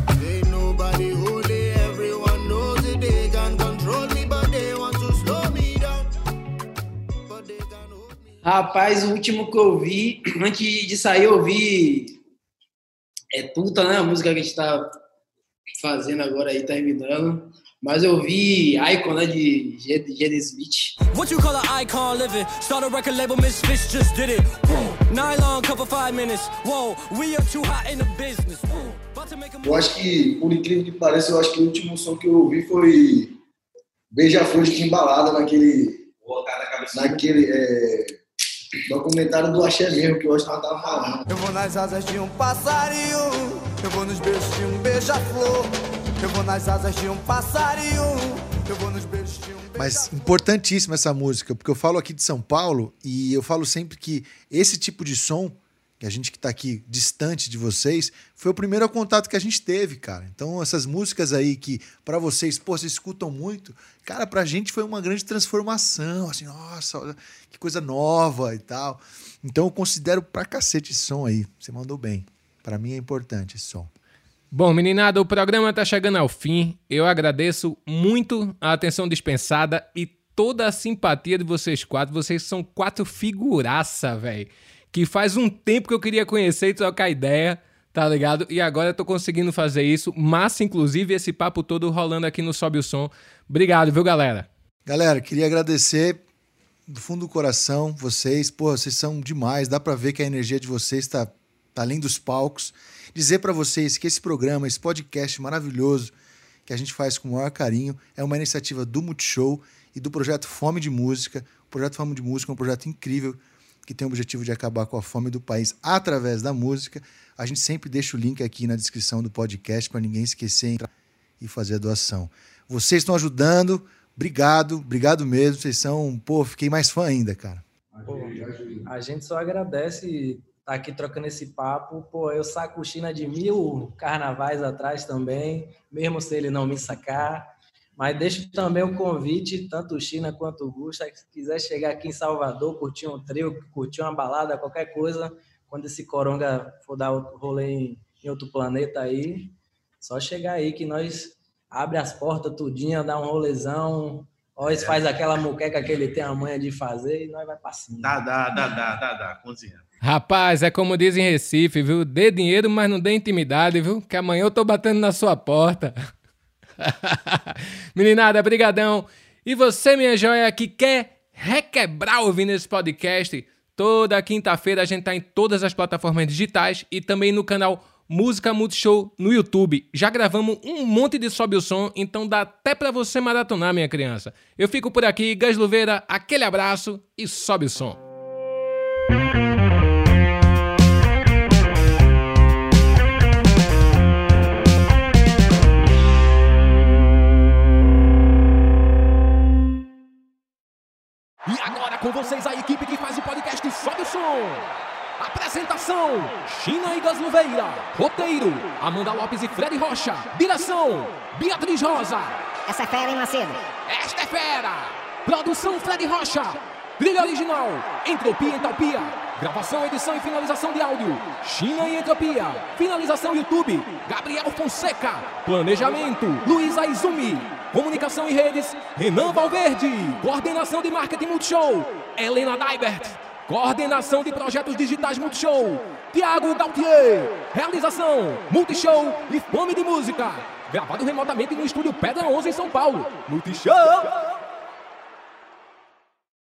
Rapaz, o último que eu vi, antes de sair, eu vi. É Tuta, né? A música que a gente tá fazendo agora aí, terminando. Mas eu vi Icon, né? De G.D. Smith. What you call an icon living? Start a record label, Misfits just did it. Nylon cover five minutes. Whoa, we are too hot in the business. Whoa. About to make a Eu acho que, por incrível que pareça, eu acho que o último som que eu ouvi foi Beija-Flor de Timbalada naquele, naquele é, documentário do Axé mesmo que o Oscar tava falando. Eu vou nas asas de um passarinho, eu vou nos beijos de um beija-flor. Eu vou nas asas de um passarinho, Mas importantíssima essa música, porque eu falo aqui de São Paulo e eu falo sempre que esse tipo de som, que a gente que tá aqui distante de vocês, foi o primeiro contato que a gente teve, cara. Então essas músicas aí que pra vocês, pô, vocês escutam muito, cara, pra gente foi uma grande transformação, assim, nossa, que coisa nova e tal. Então eu considero pra cacete esse som aí. Você mandou bem. Pra mim é importante esse som. Bom, meninada, o programa tá chegando ao fim. Eu agradeço muito a atenção dispensada e toda a simpatia de vocês quatro. Vocês são quatro figuraça, velho. Que faz um tempo que eu queria conhecer e trocar ideia, tá ligado? E agora eu tô conseguindo fazer isso. Massa, inclusive, esse papo todo rolando aqui no Sobe o Som. Obrigado, viu, galera? Galera, queria agradecer do fundo do coração vocês. Pô, vocês são demais. Dá pra ver que a energia de vocês tá, tá além dos palcos. Dizer pra vocês que esse programa, esse podcast maravilhoso que a gente faz com o maior carinho é uma iniciativa do Multishow e do projeto Fome de Música. O projeto Fome de Música é um projeto incrível que tem o objetivo de acabar com a fome do país através da música. A gente sempre deixa o link aqui na descrição do podcast para ninguém esquecer entrar e fazer a doação. Vocês estão ajudando. Obrigado, obrigado mesmo. Vocês são, pô, fiquei mais fã ainda, cara. Pô, a gente só agradece estar aqui trocando esse papo. Pô, eu saco China de mil carnavais atrás também, mesmo se ele não me sacar. Mas deixo também o convite, tanto o China quanto o Gusta, se quiser chegar aqui em Salvador, curtir um trio, curtir uma balada, qualquer coisa, quando esse coronga for dar o rolê em, em outro planeta aí, só chegar aí que nós abre as portas tudinho, dá um rolezão, nós faz aquela muqueca que ele tem a manha de fazer e nós vai pra cima. Dá, dá, dá, dá, dá, dá, cozinha. Rapaz, é como dizem em Recife, viu? Dê dinheiro, mas não dê intimidade, viu? Que amanhã eu tô batendo na sua porta. Meninada, brigadão. E você, minha joia, que quer requebrar ouvindo esse podcast, toda quinta-feira a gente tá em todas as plataformas digitais e também no canal Música Multishow no YouTube. Já gravamos um monte de Sobe o Som, então dá até pra você maratonar, minha criança. Eu fico por aqui, Gas Luveira, aquele abraço e sobe o som. Com vocês a equipe que faz o podcast Sobe o Som. Apresentação: China e Gasluveira. Roteiro: Amanda Lopes e Fred Rocha. Direção: Beatriz Rosa. Essa é fera, hein, Macedo? Esta é fera. Produção Fred Rocha. Trilha original: Entropia e Entalpia. Gravação, edição e finalização de áudio: China e Entropia. Finalização YouTube: Gabriel Fonseca. Planejamento: Luiz Aizumi. Comunicação e redes, Renan Valverde. Coordenação de marketing Multishow, Helena Daibert. Coordenação de projetos digitais Multishow, Tiago Gautier. Realização, Multishow e Fome de Música. Gravado remotamente no estúdio Pedra 11 em São Paulo. Multishow!